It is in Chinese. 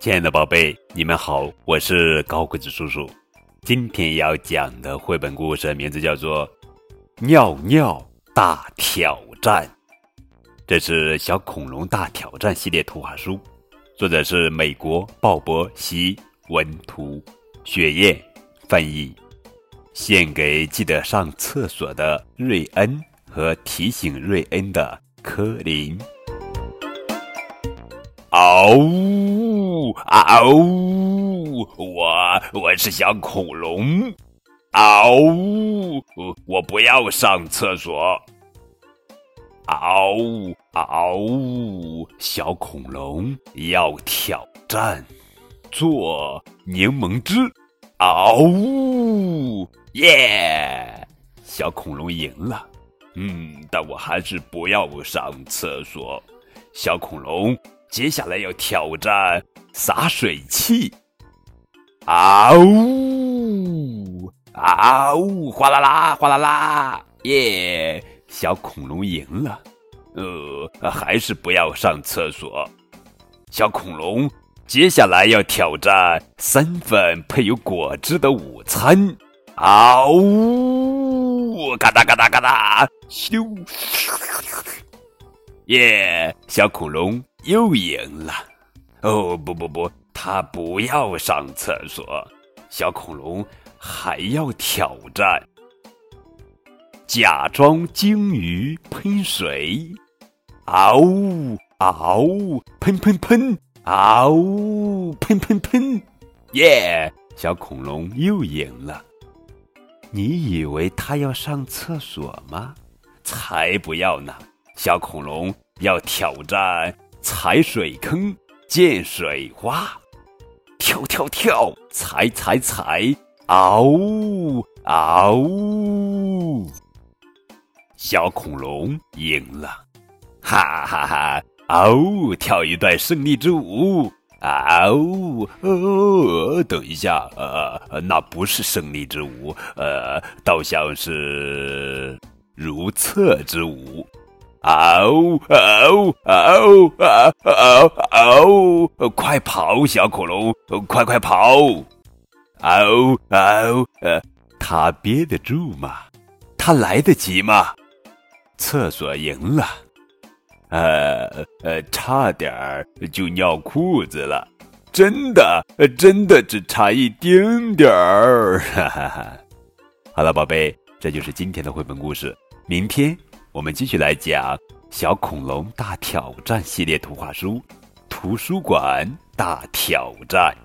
亲爱的宝贝，你们好，我是高个子叔叔。今天要讲的绘本故事名字叫做《尿尿大挑战》，这是《小恐龙大挑战》系列图画书，作者是美国鲍勃·希文图，雪燕翻译，献给记得上厕所的瑞恩和提醒瑞恩的科林。嗷呜啊呜！我我是小恐龙。啊呜！我不要上厕所。啊呜啊呜！小恐龙要挑战做柠檬汁。啊呜！耶！小恐龙赢了。嗯，但我还是不要上厕所。小恐龙。接下来要挑战洒水器，啊呜啊呜，哗啦啦，哗啦啦，耶！小恐龙赢了，呃，还是不要上厕所。小恐龙接下来要挑战三份配有果汁的午餐，啊呜，嘎哒嘎哒嘎哒，咻！耶！小恐龙。又赢了，哦不不不，他不要上厕所。小恐龙还要挑战，假装鲸鱼喷水，嗷呜嗷呜，喷喷喷，嗷呜喷喷喷，耶！小恐龙又赢了。你以为他要上厕所吗？才不要呢！小恐龙要挑战。踩水坑，溅水花，跳跳跳，踩踩踩，嗷呜嗷呜！小恐龙赢了，哈哈哈！嗷呜，跳一段胜利之舞，嗷呜！哦，等一下，呃，那不是胜利之舞，呃，倒像是如厕之舞。嗷嗷嗷嗷嗷！快跑，小恐龙，快快跑！嗷嗷呃，他憋得住吗？他来得及吗？厕所赢了，呃呃，差点儿就尿裤子了，真的，真的只差一丁点儿，哈哈哈！好了，宝贝，这就是今天的绘本故事，明天。我们继续来讲《小恐龙大挑战》系列图画书，《图书馆大挑战》。